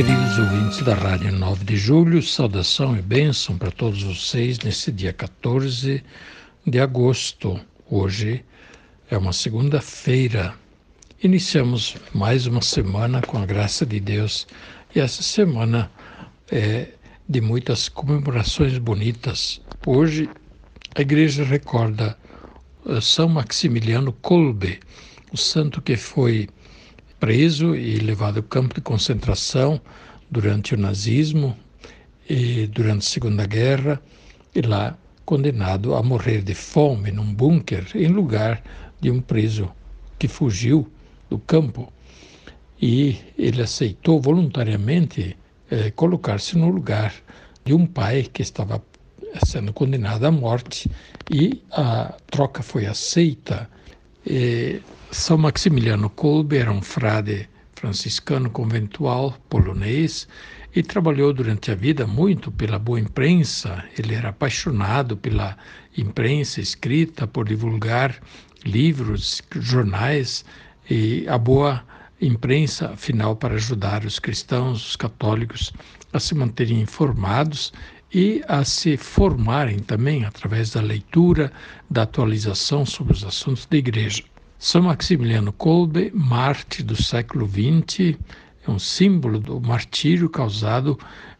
Queridos ouvintes da Rádio 9 de Julho, saudação e bênção para todos vocês nesse dia 14 de agosto. Hoje é uma segunda-feira. Iniciamos mais uma semana com a graça de Deus e essa semana é de muitas comemorações bonitas. Hoje a igreja recorda eh, São Maximiliano Kolbe, o santo que foi preso e levado ao campo de concentração durante o nazismo e durante a Segunda Guerra, e lá condenado a morrer de fome num bunker em lugar de um preso que fugiu do campo. E ele aceitou voluntariamente eh, colocar-se no lugar de um pai que estava sendo condenado à morte e a troca foi aceita. E são Maximiliano Kolbe era um frade franciscano conventual polonês e trabalhou durante a vida muito pela boa imprensa. Ele era apaixonado pela imprensa escrita, por divulgar livros, jornais e a boa imprensa, afinal, para ajudar os cristãos, os católicos a se manterem informados e a se formarem também através da leitura, da atualização sobre os assuntos da igreja. São Maximiliano Kolbe, Marte do século XX, é um símbolo do martírio causado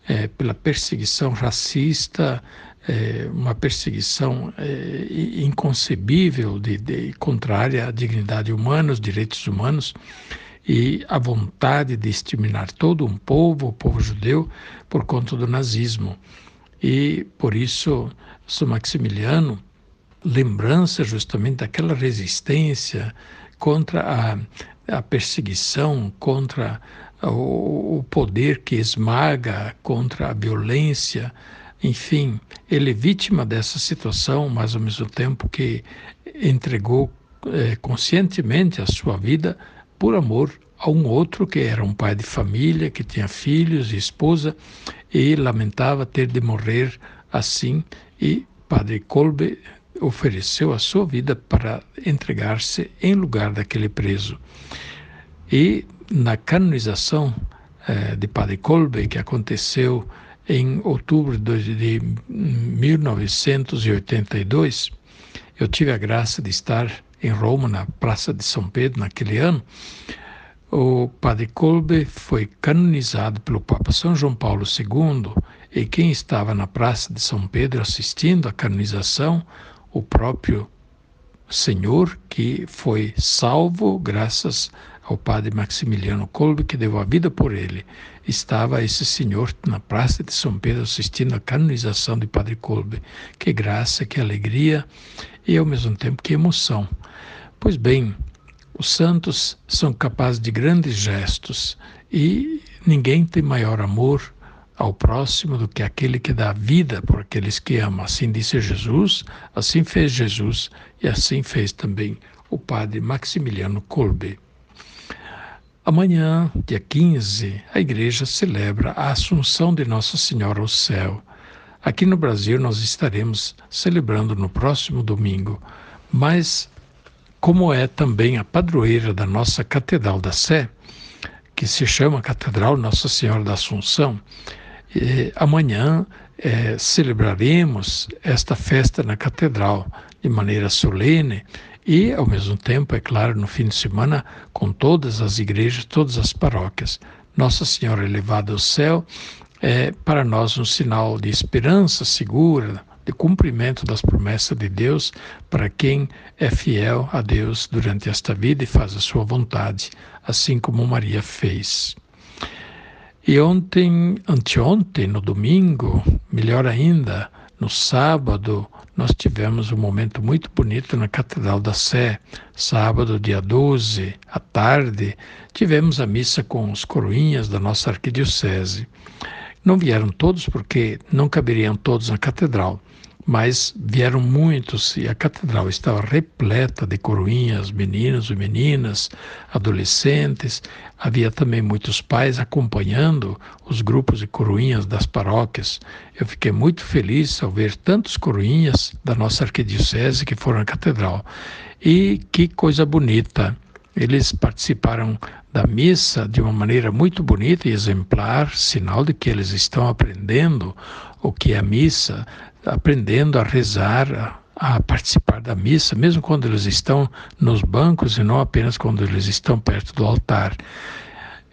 é, pela perseguição racista, é, uma perseguição é, inconcebível, de, de, contrária à dignidade humana, os direitos humanos, e a vontade de exterminar todo um povo, o povo judeu, por conta do nazismo. E por isso, São Maximiliano lembrança justamente daquela resistência contra a, a perseguição, contra o, o poder que esmaga, contra a violência. Enfim, ele é vítima dessa situação, mas ao mesmo tempo que entregou é, conscientemente a sua vida por amor a um outro que era um pai de família, que tinha filhos e esposa, e lamentava ter de morrer assim. E Padre Kolbe ofereceu a sua vida para entregar-se em lugar daquele preso. E na canonização eh, de Padre Kolbe, que aconteceu em outubro de 1982, eu tive a graça de estar em Roma, na Praça de São Pedro, naquele ano. O Padre Kolbe foi canonizado pelo Papa São João Paulo II e quem estava na Praça de São Pedro assistindo à canonização o próprio Senhor que foi salvo graças ao padre Maximiliano Kolbe, que deu a vida por ele. Estava esse senhor na praça de São Pedro assistindo a canonização de Padre Kolbe. Que graça, que alegria e ao mesmo tempo que emoção. Pois bem, os santos são capazes de grandes gestos e ninguém tem maior amor ao próximo do que aquele que dá vida por aqueles que ama. Assim disse Jesus, assim fez Jesus e assim fez também o padre Maximiliano Kolbe. Amanhã, dia 15, a igreja celebra a Assunção de Nossa Senhora ao céu. Aqui no Brasil nós estaremos celebrando no próximo domingo, mas como é também a padroeira da nossa Catedral da Sé, que se chama Catedral Nossa Senhora da Assunção, e amanhã é, celebraremos esta festa na catedral de maneira solene e, ao mesmo tempo, é claro, no fim de semana, com todas as igrejas, todas as paróquias. Nossa Senhora elevada ao céu é para nós um sinal de esperança segura, de cumprimento das promessas de Deus para quem é fiel a Deus durante esta vida e faz a sua vontade, assim como Maria fez. E ontem, anteontem, no domingo, melhor ainda, No sábado, nós tivemos um momento muito bonito na Catedral da Sé. Sábado, dia 12, à tarde, tivemos a missa com os coroinhas da nossa arquidiocese. Não vieram todos porque não caberiam todos na catedral, mas vieram muitos e a catedral estava repleta de coroinhas, meninos e meninas, adolescentes. Havia também muitos pais acompanhando os grupos de coroinhas das paróquias. Eu fiquei muito feliz ao ver tantos coroinhas da nossa arquidiocese que foram à catedral. E que coisa bonita! Eles participaram da missa de uma maneira muito bonita e exemplar, sinal de que eles estão aprendendo o que é a missa, aprendendo a rezar, a participar da missa, mesmo quando eles estão nos bancos e não apenas quando eles estão perto do altar.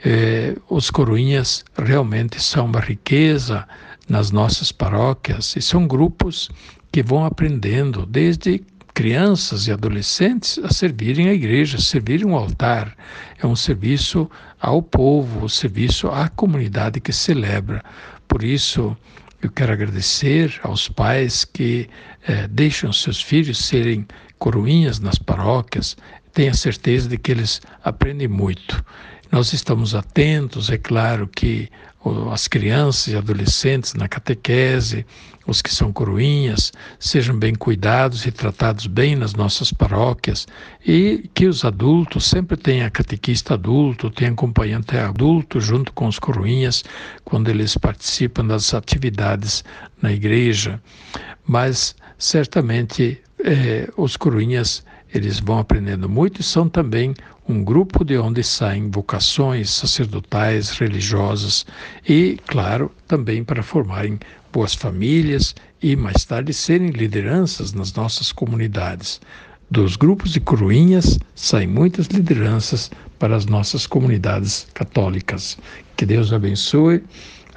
É, os coroinhas realmente são uma riqueza nas nossas paróquias e são grupos que vão aprendendo desde crianças e adolescentes a servirem a igreja, a servirem o altar. É um serviço ao povo, um serviço à comunidade que celebra. Por isso, eu quero agradecer aos pais que eh, deixam seus filhos serem coroinhas nas paróquias. Tenha certeza de que eles aprendem muito. Nós estamos atentos, é claro que as crianças e adolescentes na catequese, os que são coroinhas, sejam bem cuidados e tratados bem nas nossas paróquias e que os adultos sempre tenham catequista adulto, tenham acompanhante adulto junto com os coroinhas quando eles participam das atividades na igreja. Mas certamente eh, os coroinhas eles vão aprendendo muito e são também um grupo de onde saem vocações sacerdotais, religiosas e, claro, também para formarem boas famílias e mais tarde serem lideranças nas nossas comunidades. Dos grupos de coroinhas saem muitas lideranças para as nossas comunidades católicas. Que Deus abençoe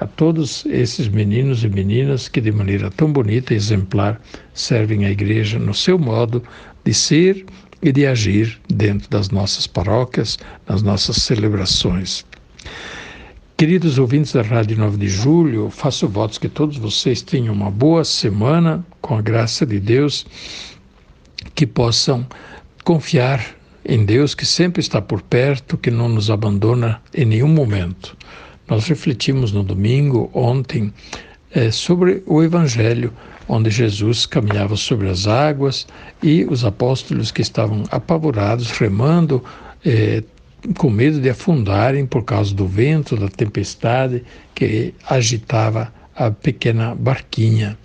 a todos esses meninos e meninas que, de maneira tão bonita e exemplar, servem à Igreja no seu modo de ser e de agir dentro das nossas paróquias, nas nossas celebrações. Queridos ouvintes da Rádio 9 de Julho, faço votos que todos vocês tenham uma boa semana, com a graça de Deus, que possam confiar em Deus que sempre está por perto, que não nos abandona em nenhum momento. Nós refletimos no domingo, ontem, é, sobre o Evangelho onde Jesus caminhava sobre as águas e os apóstolos que estavam apavorados, remando, eh, com medo de afundarem por causa do vento, da tempestade que agitava a pequena barquinha.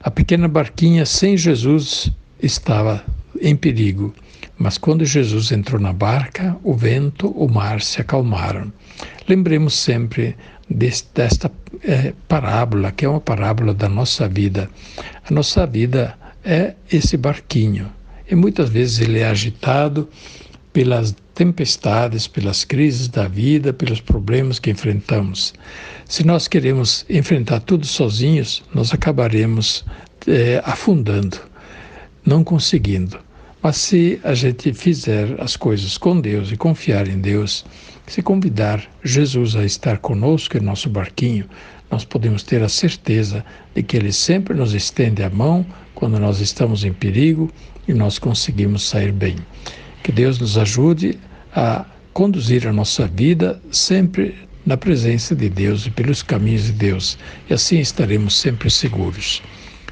A pequena barquinha sem Jesus estava em perigo, mas quando Jesus entrou na barca, o vento, o mar se acalmaram. Lembremos sempre desta é, parábola, que é uma parábola da nossa vida. A nossa vida é esse barquinho e muitas vezes ele é agitado pelas tempestades, pelas crises da vida, pelos problemas que enfrentamos. Se nós queremos enfrentar tudo sozinhos, nós acabaremos é, afundando, não conseguindo. Mas se a gente fizer as coisas com Deus e confiar em Deus, se convidar Jesus a estar conosco em nosso barquinho, nós podemos ter a certeza de que Ele sempre nos estende a mão quando nós estamos em perigo e nós conseguimos sair bem. Que Deus nos ajude a conduzir a nossa vida sempre na presença de Deus e pelos caminhos de Deus, e assim estaremos sempre seguros.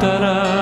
ترى